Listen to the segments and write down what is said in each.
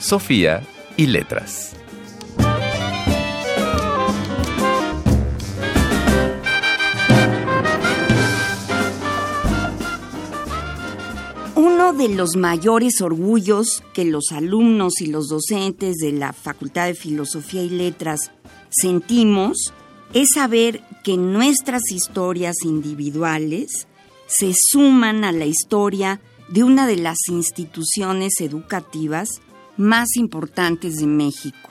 Sofía y letras. Uno de los mayores orgullos que los alumnos y los docentes de la Facultad de Filosofía y Letras sentimos es saber que nuestras historias individuales se suman a la historia de una de las instituciones educativas más importantes de México.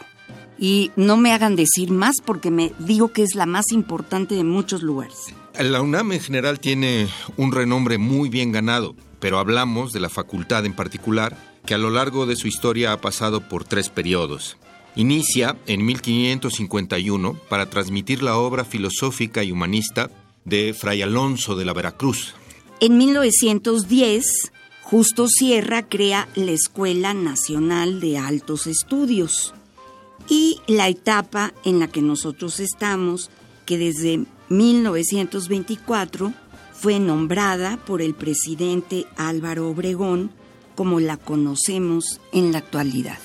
Y no me hagan decir más porque me digo que es la más importante de muchos lugares. La UNAM en general tiene un renombre muy bien ganado, pero hablamos de la facultad en particular, que a lo largo de su historia ha pasado por tres periodos. Inicia en 1551 para transmitir la obra filosófica y humanista de Fray Alonso de la Veracruz. En 1910, Justo Sierra crea la Escuela Nacional de Altos Estudios y la etapa en la que nosotros estamos, que desde 1924 fue nombrada por el presidente Álvaro Obregón como la conocemos en la actualidad.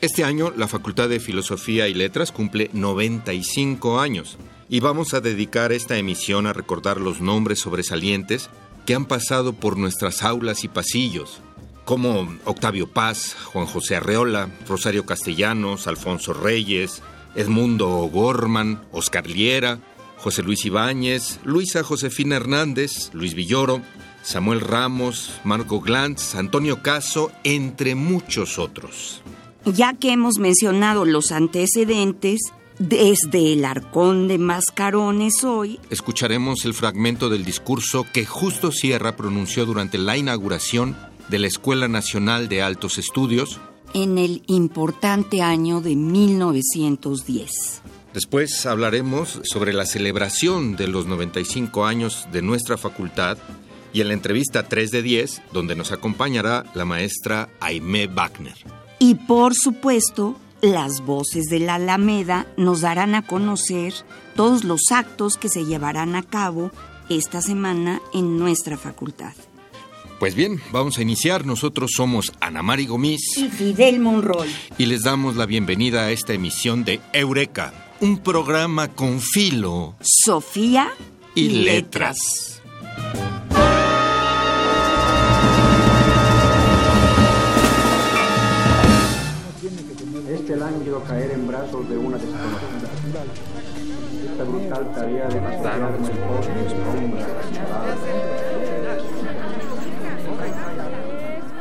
Este año la Facultad de Filosofía y Letras cumple 95 años y vamos a dedicar esta emisión a recordar los nombres sobresalientes que han pasado por nuestras aulas y pasillos, como Octavio Paz, Juan José Arreola, Rosario Castellanos, Alfonso Reyes, Edmundo Gorman, Oscar Liera, José Luis Ibáñez, Luisa Josefina Hernández, Luis Villoro, Samuel Ramos, Marco Glantz, Antonio Caso, entre muchos otros. Ya que hemos mencionado los antecedentes, desde el Arcón de Mascarones hoy, escucharemos el fragmento del discurso que Justo Sierra pronunció durante la inauguración de la Escuela Nacional de Altos Estudios en el importante año de 1910. Después hablaremos sobre la celebración de los 95 años de nuestra facultad y en la entrevista 3 de 10, donde nos acompañará la maestra Aimé Wagner. Y por supuesto, las voces de la Alameda nos darán a conocer todos los actos que se llevarán a cabo esta semana en nuestra facultad. Pues bien, vamos a iniciar. Nosotros somos Ana Mari Gomis y Fidel Monroy. Y les damos la bienvenida a esta emisión de Eureka, un programa con filo, Sofía y, letras. Este lánguido caer en brazos de una desconocida. Esta brutal tarea de matarme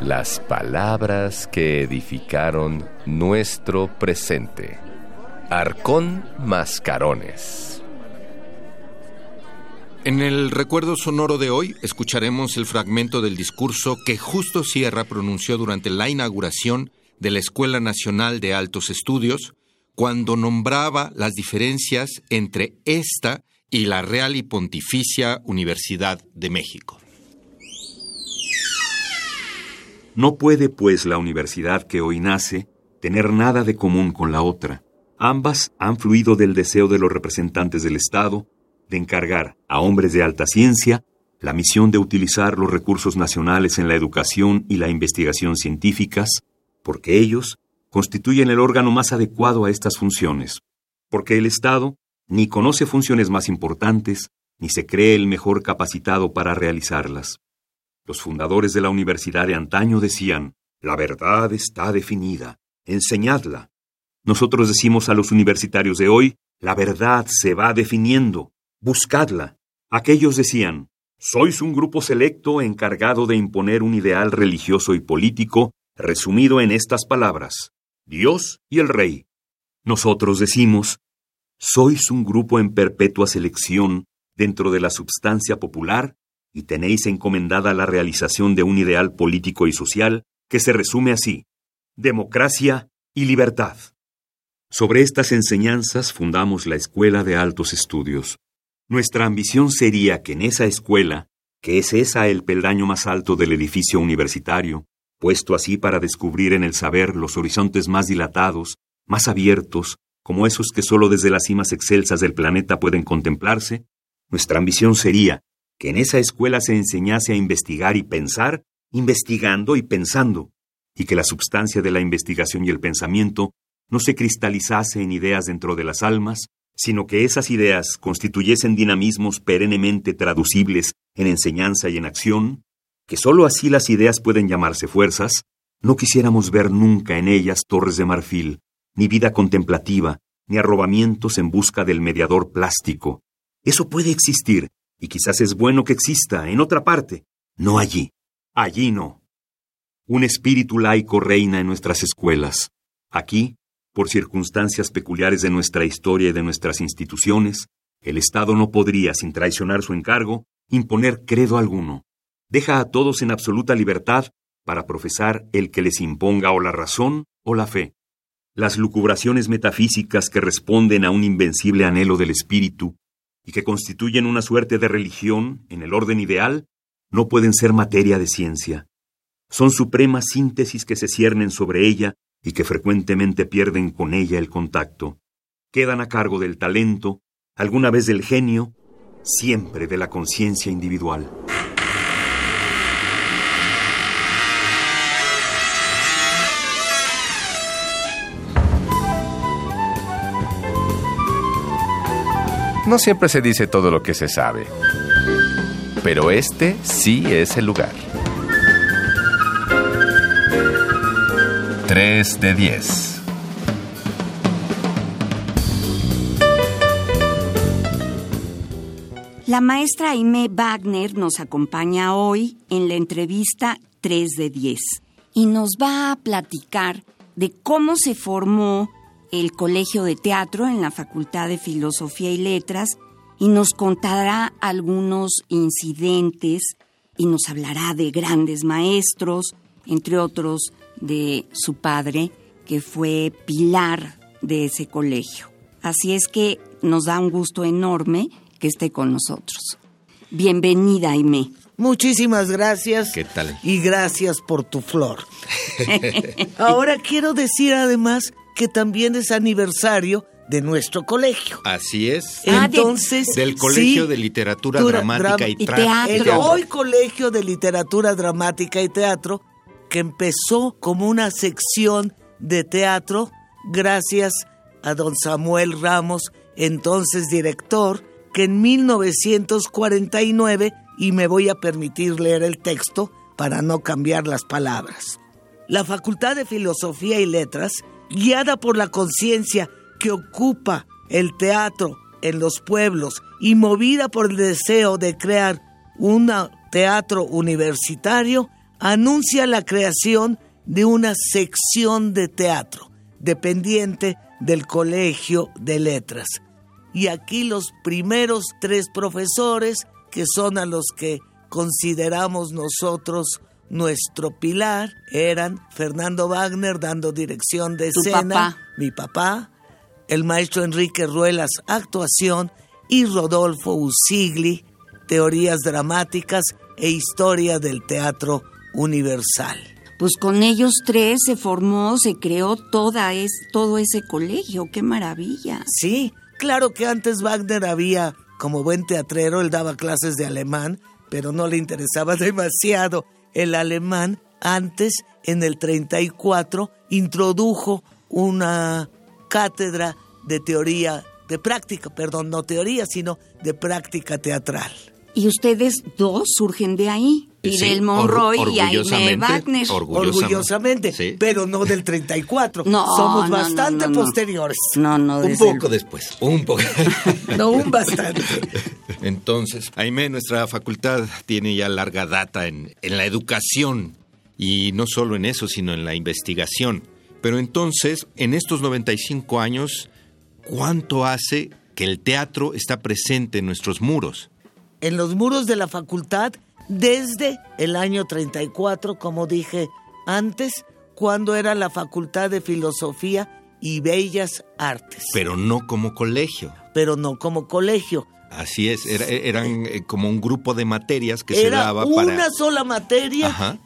el Las palabras que edificaron nuestro presente. Arcón Mascarones. En el recuerdo sonoro de hoy escucharemos el fragmento del discurso que Justo Sierra pronunció durante la inauguración de la Escuela Nacional de Altos Estudios cuando nombraba las diferencias entre esta y la Real y Pontificia Universidad de México. No puede, pues, la universidad que hoy nace tener nada de común con la otra. Ambas han fluido del deseo de los representantes del Estado de encargar a hombres de alta ciencia la misión de utilizar los recursos nacionales en la educación y la investigación científicas porque ellos constituyen el órgano más adecuado a estas funciones, porque el Estado ni conoce funciones más importantes, ni se cree el mejor capacitado para realizarlas. Los fundadores de la universidad de antaño decían, la verdad está definida, enseñadla. Nosotros decimos a los universitarios de hoy, la verdad se va definiendo, buscadla. Aquellos decían, sois un grupo selecto encargado de imponer un ideal religioso y político resumido en estas palabras, Dios y el Rey. Nosotros decimos, sois un grupo en perpetua selección dentro de la substancia popular y tenéis encomendada la realización de un ideal político y social que se resume así, democracia y libertad. Sobre estas enseñanzas fundamos la Escuela de Altos Estudios. Nuestra ambición sería que en esa escuela, que es esa el peldaño más alto del edificio universitario, puesto así para descubrir en el saber los horizontes más dilatados, más abiertos, como esos que sólo desde las cimas excelsas del planeta pueden contemplarse, nuestra ambición sería que en esa escuela se enseñase a investigar y pensar, investigando y pensando, y que la substancia de la investigación y el pensamiento no se cristalizase en ideas dentro de las almas, sino que esas ideas constituyesen dinamismos perennemente traducibles en enseñanza y en acción, que sólo así las ideas pueden llamarse fuerzas, no quisiéramos ver nunca en ellas torres de marfil, ni vida contemplativa, ni arrobamientos en busca del mediador plástico. Eso puede existir, y quizás es bueno que exista en otra parte, no allí. Allí no. Un espíritu laico reina en nuestras escuelas. Aquí, por circunstancias peculiares de nuestra historia y de nuestras instituciones, el Estado no podría, sin traicionar su encargo, imponer credo alguno. Deja a todos en absoluta libertad para profesar el que les imponga o la razón o la fe. Las lucubraciones metafísicas que responden a un invencible anhelo del espíritu y que constituyen una suerte de religión en el orden ideal, no pueden ser materia de ciencia. Son supremas síntesis que se ciernen sobre ella y que frecuentemente pierden con ella el contacto. Quedan a cargo del talento, alguna vez del genio, siempre de la conciencia individual. No siempre se dice todo lo que se sabe, pero este sí es el lugar. 3 de 10. La maestra Aime Wagner nos acompaña hoy en la entrevista 3 de 10 y nos va a platicar de cómo se formó el Colegio de Teatro en la Facultad de Filosofía y Letras y nos contará algunos incidentes y nos hablará de grandes maestros, entre otros de su padre, que fue pilar de ese colegio. Así es que nos da un gusto enorme que esté con nosotros. Bienvenida, Aime. Muchísimas gracias. ¿Qué tal? Y gracias por tu flor. Ahora quiero decir además que también es aniversario de nuestro colegio. Así es. Ah, de- Entonces, Del Colegio sí, de Literatura Dura- Dramática dram- y, y Teatro. el hoy Colegio de Literatura Dramática y Teatro, que empezó como una sección de teatro gracias a don Samuel Ramos, entonces director, que en 1949, y me voy a permitir leer el texto para no cambiar las palabras. La Facultad de Filosofía y Letras, guiada por la conciencia que ocupa el teatro en los pueblos y movida por el deseo de crear un teatro universitario, anuncia la creación de una sección de teatro dependiente del Colegio de Letras. Y aquí los primeros tres profesores, que son a los que consideramos nosotros nuestro pilar, eran Fernando Wagner dando dirección de Tu escena, papá. mi papá, el maestro Enrique Ruelas, actuación, y Rodolfo Usigli, teorías dramáticas e historia del teatro universal. Pues con ellos tres se formó, se creó toda es, todo ese colegio. ¡Qué maravilla! Sí, claro que antes Wagner había, como buen teatrero, él daba clases de alemán, pero no le interesaba demasiado el alemán. Antes, en el 34, introdujo una cátedra de teoría, de práctica, perdón, no teoría, sino de práctica teatral. Y ustedes dos surgen de ahí. Sí, Fidel or- Monroy y Aime orgullosamente, Wagner. orgullosamente. Orgullosamente, Sí. pero no del 34. No, Somos no, bastante no, no. posteriores. No, no, Un poco después, un poco. No, un bastante. Entonces, Aime, nuestra facultad tiene ya larga data en, en la educación y no solo en eso, sino en la investigación. Pero entonces, en estos 95 años, ¿cuánto hace que el teatro está presente en nuestros muros? En los muros de la facultad desde el año 34, como dije antes, cuando era la Facultad de Filosofía y Bellas Artes. Pero no como colegio. Pero no como colegio. Así es, eran eh, como un grupo de materias que se daba para... Una sola materia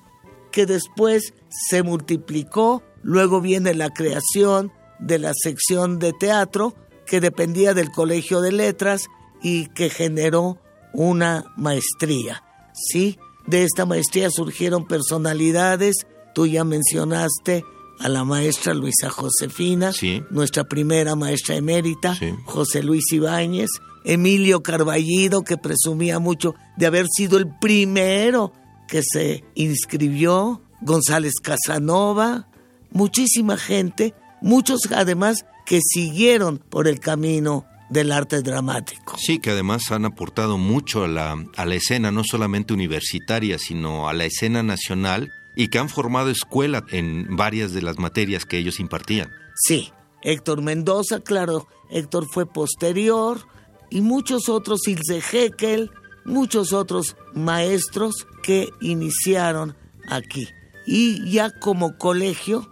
que después se multiplicó, luego viene la creación de la sección de teatro que dependía del Colegio de Letras y que generó una maestría. ¿Sí? De esta maestría surgieron personalidades, tú ya mencionaste a la maestra Luisa Josefina, nuestra primera maestra emérita, José Luis Ibáñez, Emilio Carballido, que presumía mucho de haber sido el primero que se inscribió, González Casanova, muchísima gente, muchos además que siguieron por el camino del arte dramático. Sí, que además han aportado mucho a la, a la escena, no solamente universitaria, sino a la escena nacional y que han formado escuela en varias de las materias que ellos impartían. Sí, Héctor Mendoza, claro, Héctor fue posterior, y muchos otros, Ilse Heckel, muchos otros maestros que iniciaron aquí. Y ya como colegio,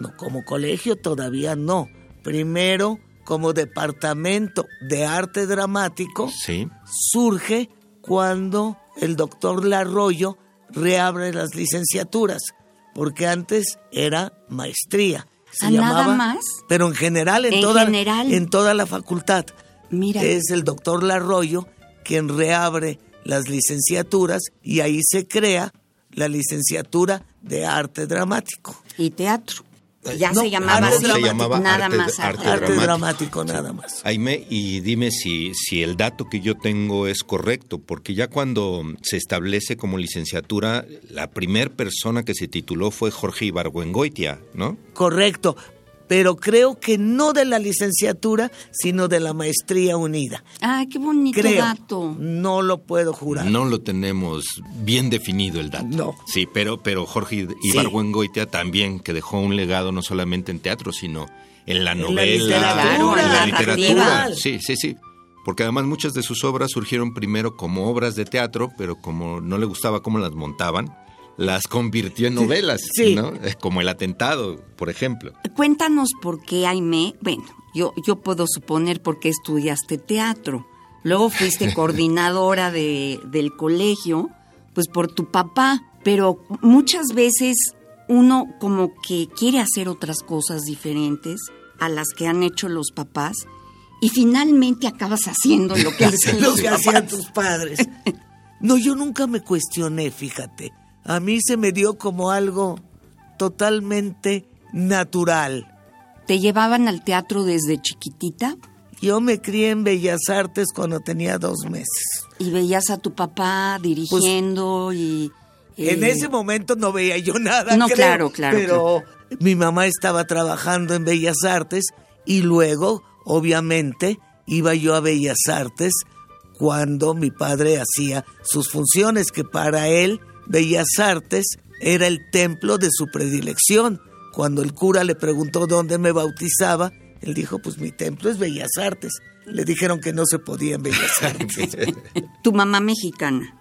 no como colegio todavía no, primero como departamento de arte dramático, surge cuando el doctor Larroyo reabre las licenciaturas, porque antes era maestría. Se ¿Ah, llamaba, nada más? Pero en general, en, toda, en toda la facultad. Es el doctor Larroyo quien reabre las licenciaturas y ahí se crea la licenciatura de arte dramático. Y teatro. Ya se llamaba así, nada más arte, dramático. nada más. Aime, y dime si, si el dato que yo tengo es correcto, porque ya cuando se establece como licenciatura, la primer persona que se tituló fue Jorge Ibargüengoitia, ¿no? Correcto, pero creo que no de la licenciatura, sino de la maestría unida. Ah, qué bonito dato. No lo puedo jurar. No lo tenemos bien definido el dato. No. Sí, pero, pero Jorge Ibargüengoitia también, que dejó un legado no solamente en teatro, sino en la novela, en la literatura. Sí, sí, sí. Porque además muchas de sus obras surgieron primero como obras de teatro, pero como no le gustaba cómo las montaban, las convirtió en novelas, ¿no? Como El atentado, por ejemplo. Cuéntanos por qué Aime, bueno, yo, yo puedo suponer por qué estudiaste teatro. Luego fuiste coordinadora de, del colegio, pues por tu papá, pero muchas veces uno como que quiere hacer otras cosas diferentes a las que han hecho los papás y finalmente acabas haciendo lo que, lo que hacían tus padres. No, yo nunca me cuestioné, fíjate a mí se me dio como algo totalmente natural. ¿Te llevaban al teatro desde chiquitita? Yo me crié en Bellas Artes cuando tenía dos meses. ¿Y veías a tu papá dirigiendo y...? En eh, ese momento no veía yo nada. No, claro, claro. Pero mi mamá estaba trabajando en Bellas Artes y luego, obviamente, iba yo a Bellas Artes cuando mi padre hacía sus funciones, que para él Bellas Artes era el templo de su predilección. Cuando el cura le preguntó dónde me bautizaba, él dijo, pues mi templo es Bellas Artes. Le dijeron que no se podía en Bellas Artes. tu mamá mexicana.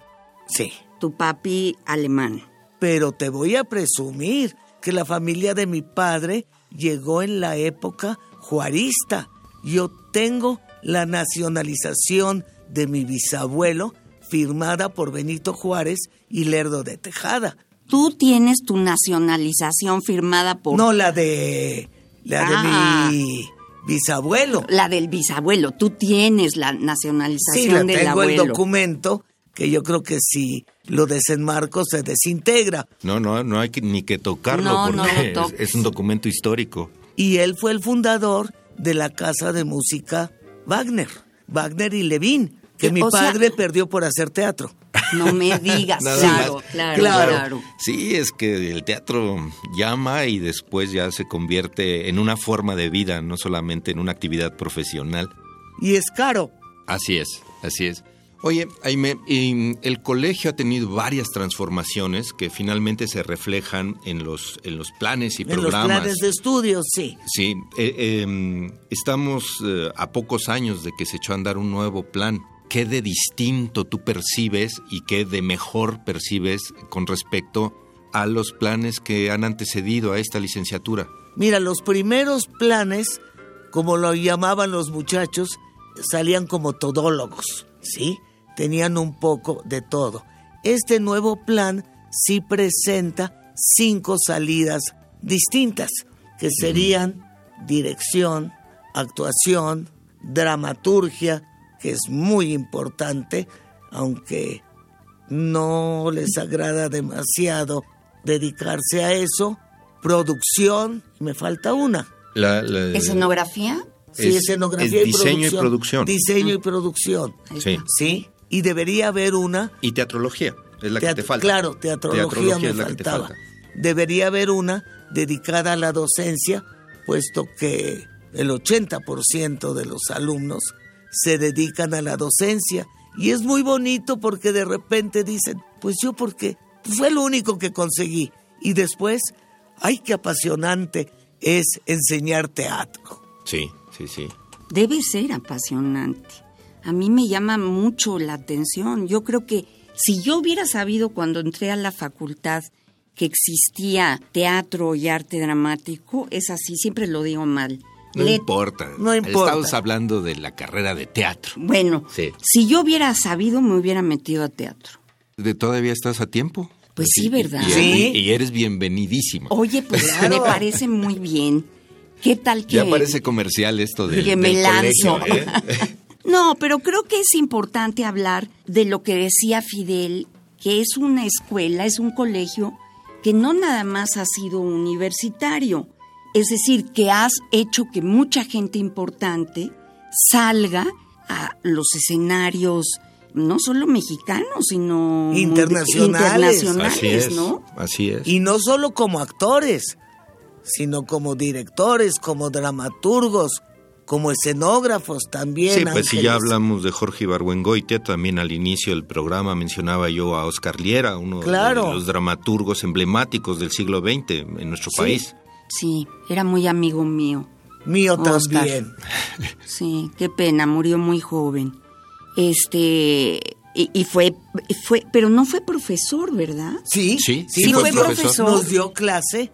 Sí. Tu papi alemán. Pero te voy a presumir que la familia de mi padre llegó en la época juarista. Yo tengo la nacionalización de mi bisabuelo firmada por Benito Juárez y Lerdo de Tejada. Tú tienes tu nacionalización firmada por... No, la de... La de ah. mi bisabuelo. La del bisabuelo. Tú tienes la nacionalización sí, la tengo el documento que yo creo que si lo desenmarco se desintegra. No, no, no hay ni que tocarlo porque es, un documento histórico. Y él fue el fundador de la Casa de Música Wagner, Wagner y Levin, que mi padre perdió por hacer teatro. No me digas, claro, claro, claro, Sí, es que el teatro llama y después ya se convierte en una forma de vida, no solamente en una actividad profesional. Y es caro. Así es, así es. Oye, Aime, el colegio ha tenido varias transformaciones que finalmente se reflejan en los, en los planes y programas. En los planes de estudios, sí. Sí, eh, em, estamos eh, a pocos años de que se echó a andar un nuevo plan qué de distinto tú percibes y qué de mejor percibes con respecto a los planes que han antecedido a esta licenciatura? Mira, los primeros planes, como lo llamaban los muchachos, salían como todólogos, ¿sí? Tenían un poco de todo. Este nuevo plan sí presenta cinco salidas distintas, que serían dirección, actuación, dramaturgia, que es muy importante, aunque no les agrada demasiado dedicarse a eso, producción, me falta una. La, la- ¿Escenografía? Sí, Es- escenografía es y diseño y producción. producción. Diseño y producción. Ahí Sí. Sí, y debería haber una y teatrología, es la que te falta. Claro, teatrología, me es la que te faltaba. falta. Debería haber una dedicada a la docencia, puesto que el 80% de los alumnos se dedican a la docencia. Y es muy bonito porque de repente dicen, pues yo porque fue lo único que conseguí. Y después, ay, qué apasionante es enseñar teatro. Sí, sí, sí. Debe ser apasionante. A mí me llama mucho la atención. Yo creo que si yo hubiera sabido cuando entré a la facultad que existía teatro y arte dramático, es así, siempre lo digo mal. No Le- importa. No importa. Estamos hablando de la carrera de teatro. Bueno, Sí. si yo hubiera sabido, me hubiera metido a teatro. ¿De todavía estás a tiempo? Pues sí, ¿verdad? Y, Sí. y- eres bienvenidísimo. Oye, pues Claro. me parece muy bien. ¿Qué tal que...? Ya parece comercial esto del, que me del lanzo. colegio, ¿eh? No, pero creo que es importante hablar de lo que decía Fidel, que es una escuela, es un colegio que no nada más ha sido universitario, es decir, que has hecho que mucha gente importante salga a los escenarios, no solo mexicanos, sino Internacionales. internacionales, Así es. ¿no? Así es. Y no solo como actores, sino como directores, como dramaturgos, como escenógrafos también. Sí, pues si ya hablamos de Jorge Ibargüengoitia, también al inicio del programa mencionaba yo a Oscar Liera, uno Claro. de los dramaturgos emblemáticos del siglo XX en nuestro Sí. país. Sí, era muy amigo mío. Mío Oscar. también. Sí, qué pena, murió muy joven. Este, y, y fue, fue, pero no fue profesor, ¿verdad? Sí, Sí, sí nos fue profesor. Nos dio clase.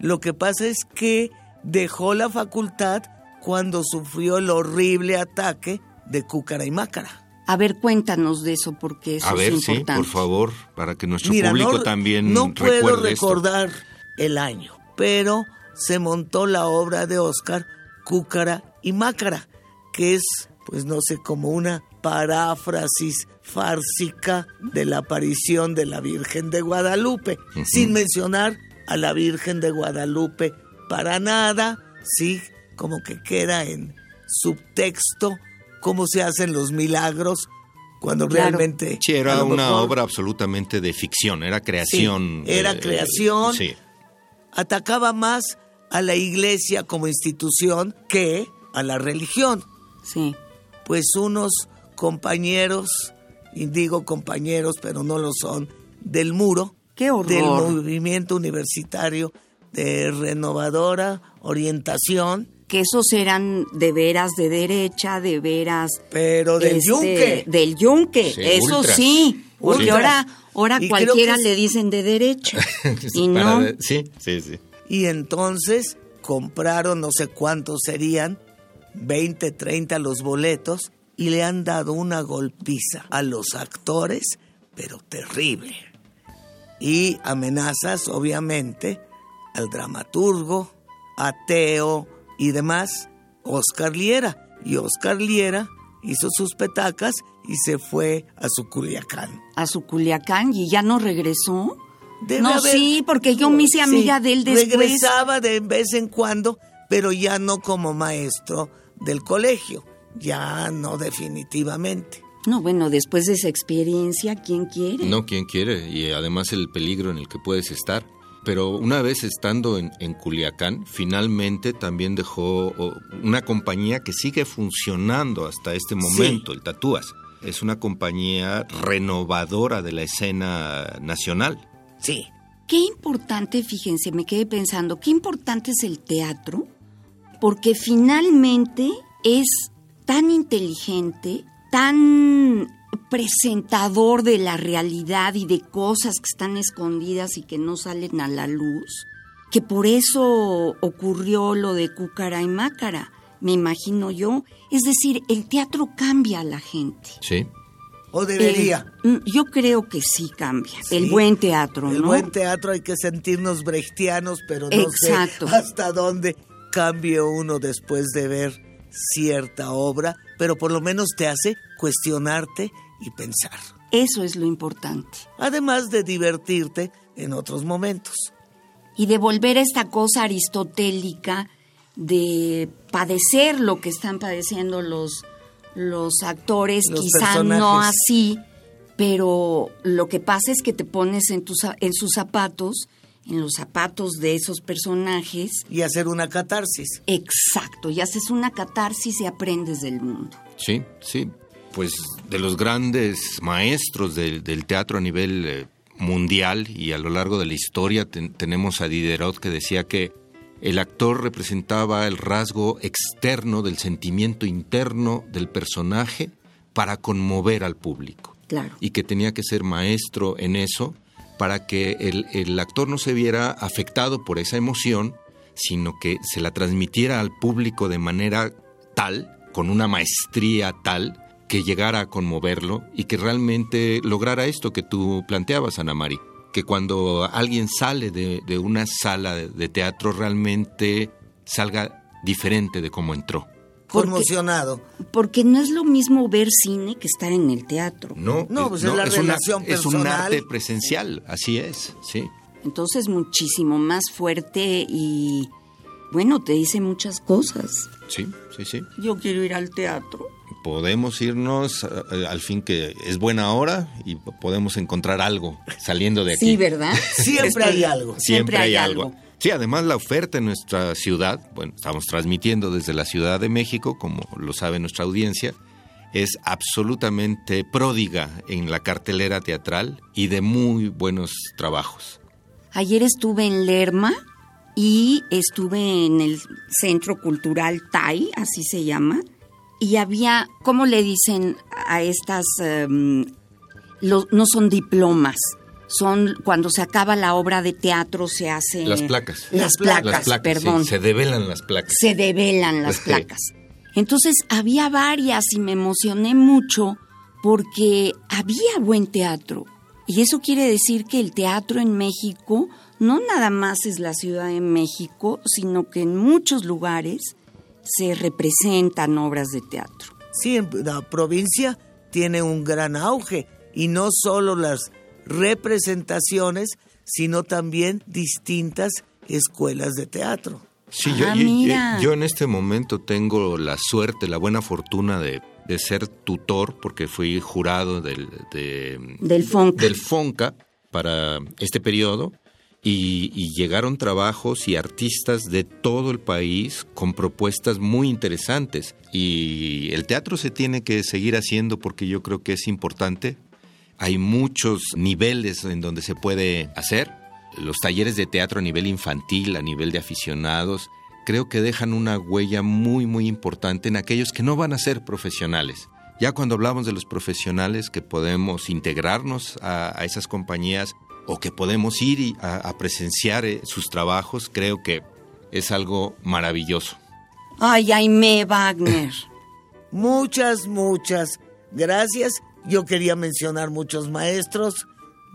Lo que pasa es que dejó la facultad cuando sufrió el horrible ataque de Cúcara y Mácara. A ver, cuéntanos de eso, porque eso a ver, es sí, importante. por favor, para que nuestro Mira, público no, también no puedo recuerde esto. recordar el año, pero se montó la obra de Oscar Cúcara y Mácara, que es, pues no sé, como una paráfrasis fársica de la aparición de la Virgen de Guadalupe, sin mencionar a la Virgen de Guadalupe para nada, sí, como que queda en subtexto cómo se hacen los milagros cuando Claro. realmente Sí, era una mejor- obra absolutamente de ficción, era creación. Sí, era eh, creación. sí. Atacaba más a la iglesia como institución que a la religión. Sí. Pues unos compañeros, y digo compañeros, pero no lo son, del muro, Qué horror. del movimiento universitario de renovadora orientación, Que esos eran de veras de derecha, de veras... pero del este, yunque. Del yunque, Sí, eso ultras. sí. Porque ahora, ahora Y cualquiera es- le dicen de derecha. y no... de- Sí, sí, sí. Y entonces compraron no sé cuántos serían, 20, 30 los boletos, y le han dado una golpiza a los actores, pero terrible. Y amenazas, obviamente, al dramaturgo, a Teo y demás, Oscar Liera. Y Oscar Liera hizo sus petacas y se fue a su Culiacán. a su Culiacán y ya no regresó. Debe no, haber- sí, porque yo me hice amiga Sí, de él después. Regresaba de vez en cuando, pero ya no como maestro del colegio. Ya no definitivamente. No, bueno, después de esa experiencia, ¿quién quiere? No, ¿quién quiere? Y además el peligro en el que puedes estar. Pero una vez estando en, en Culiacán, finalmente también dejó una compañía que sigue funcionando hasta este momento, el Tatúas. Es una compañía renovadora de la escena nacional. Sí. Qué importante, fíjense, me quedé pensando, qué importante es el teatro, porque finalmente es tan inteligente, tan presentador de la realidad y de cosas que están escondidas y que no salen a la luz, que por eso ocurrió lo de Cúcara y Mácara, me imagino yo. Es decir, el teatro cambia a la gente. Sí. ¿O debería? Mm, yo creo que sí cambia. El buen teatro, El ¿no? buen teatro hay que sentirnos brechtianos, pero no Exacto. sé hasta dónde cambie uno después de ver cierta obra, pero por lo menos te hace cuestionarte y pensar. Eso es lo importante. Además de divertirte en otros momentos. Y de volver a esta cosa aristotélica de padecer lo que están padeciendo los, los actores, Los quizá no personajes. así, pero lo que pasa es que te pones en, tus, en sus zapatos, en los zapatos de esos personajes. Y hacer una catarsis. Exacto, y haces una catarsis y aprendes del mundo. Sí, sí. Pues de los grandes maestros del, del teatro a nivel eh, mundial y a lo largo de la historia ten- tenemos a Diderot que decía que el actor representaba el rasgo externo del sentimiento interno del personaje para conmover al público. Claro. Y que tenía que ser maestro en eso para que el, el actor no se viera afectado por esa emoción, sino que se la transmitiera al público de manera tal, con una maestría tal, que llegara a conmoverlo y que realmente lograra esto que tú planteabas, Ana Mari, que cuando alguien sale de, de una sala de, de teatro realmente salga diferente de cómo entró. Porque- Conmocionado. Porque no es lo mismo ver cine que estar en el teatro. No, No, pues es la una- relación es un personal. arte presencial, así es, sí. Entonces muchísimo más fuerte y bueno, te dice muchas cosas. Sí, sí, sí. Yo quiero ir al teatro. Podemos irnos eh, al fin que es buena hora y podemos encontrar algo saliendo de aquí. Sí, ¿verdad? Siempre hay algo. Siempre hay algo. Sí, además la oferta en nuestra ciudad, bueno, estamos transmitiendo desde la Ciudad de México, como lo sabe nuestra audiencia, es absolutamente pródiga en la cartelera teatral y de muy buenos trabajos. Ayer estuve en Lerma y estuve en el Centro Cultural TAI, así se llama, y había, ¿cómo le dicen a estas? em, lo- no son diplomas, son cuando se acaba la obra de teatro se hace... Las placas. Las placas, sí, perdón. se develan las placas. se develan las placas. Entonces había varias y me emocioné mucho porque había buen teatro. Y eso quiere decir que el teatro en México no nada más es la Ciudad de México, sino que en muchos lugares se representan obras de teatro. Sí, en la provincia tiene un gran auge y no solo las representaciones, sino también distintas escuelas de teatro. Sí, yo, Ah, yo- yo- mira. yo en este momento tengo la suerte, la buena fortuna de, de ser tutor, porque fui jurado del, de- Del FONCA. del FONCA para este periodo, y, llegaron trabajos y artistas de todo el país con propuestas muy interesantes. Y el teatro se tiene que seguir haciendo porque yo creo que es importante. Hay muchos niveles en donde se puede hacer. Los talleres de teatro a nivel infantil, a nivel de aficionados, creo que dejan una huella muy, muy importante en aquellos que no van a ser profesionales. Ya cuando hablamos de los profesionales que podemos integrarnos a esas compañías o que podemos ir y a, a presenciar eh, sus trabajos, creo que es algo maravilloso. Ay, Aime Wagner. Muchas, muchas gracias. Yo quería mencionar muchos maestros.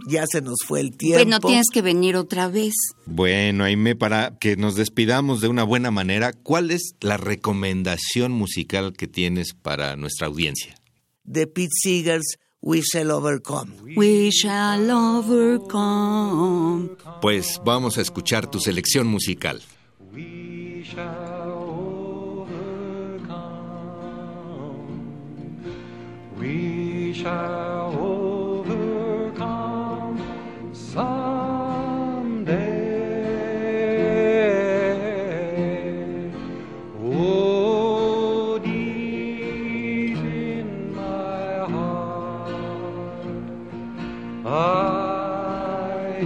Ya se nos fue el tiempo. Bueno, tienes que venir otra vez. Bueno, Aime, para que nos despidamos de una buena manera, ¿cuál es la recomendación musical que tienes para nuestra audiencia? De Pete Seegers, We Shall Overcome. We shall overcome. Pues vamos a escuchar tu selección musical. We shall overcome. We shall overcome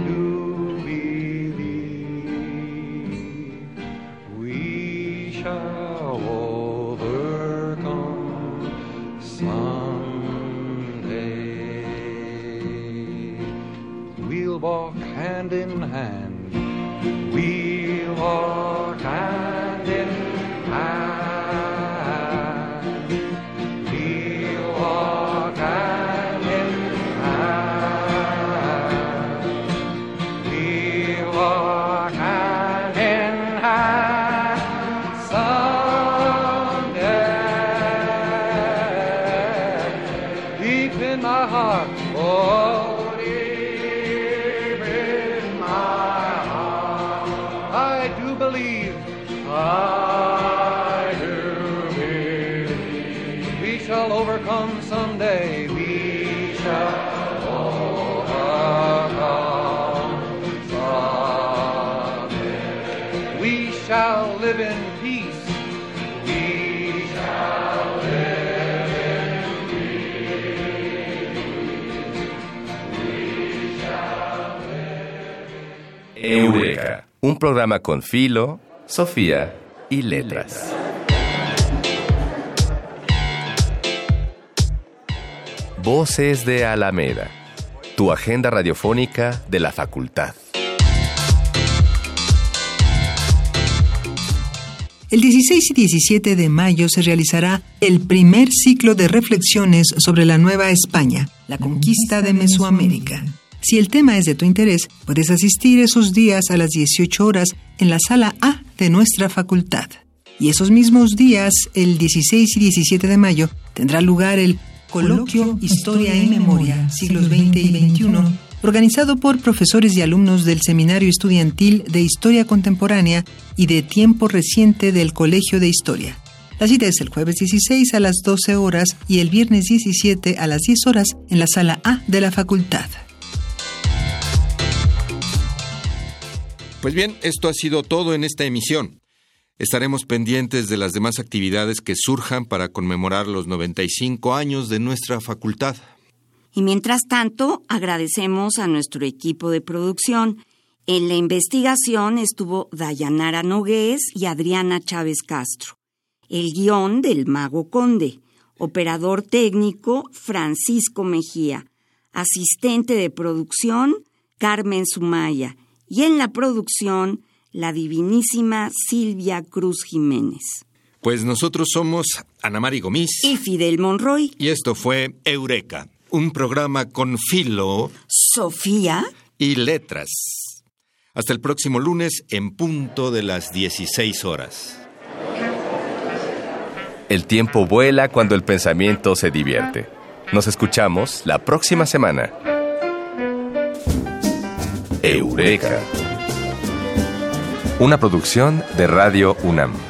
do do believe, I do believe we shall overcome someday. We shall overcome someday. We shall live in peace. We shall live in Eureka, un programa con Filo, Sofía y Letras. Voces de Alameda, tu agenda radiofónica de la facultad. El 16 y 17 de mayo se realizará el primer ciclo de reflexiones sobre la Nueva España, la conquista de Mesoamérica. Si el tema es de tu interés, puedes asistir esos días a las 18 horas en la sala A de nuestra facultad. Y esos mismos días, el 16 y 17 de mayo, tendrá lugar el Coloquio Historia y Memoria, siglos XX y XXI, organizado por profesores y alumnos del Seminario Estudiantil de Historia Contemporánea y de Tiempo Reciente del Colegio de Historia. La cita es el jueves 16 a las 12 horas y el viernes 17 a las 10 horas en la sala A de la facultad. Pues bien, esto ha sido todo en esta emisión. Estaremos pendientes de las demás actividades que surjan para conmemorar los 95 años de nuestra facultad. Y mientras tanto, agradecemos a nuestro equipo de producción. En la investigación estuvo Dayanara Nogués y Adriana Chávez Castro. El guion del Mago Conde. Operador técnico Francisco Mejía. Asistente de producción Carmen Sumaya. Y en la producción, la divinísima Silvia Cruz Jiménez. Pues nosotros somos Ana Mari Gomis Y Fidel Monroy. y esto fue Eureka, un programa con filo Sofía. y letras. Hasta el próximo lunes en punto de las 16 horas. El tiempo vuela cuando el pensamiento se divierte. Nos escuchamos la próxima semana. Eureka. Una producción de Radio UNAM.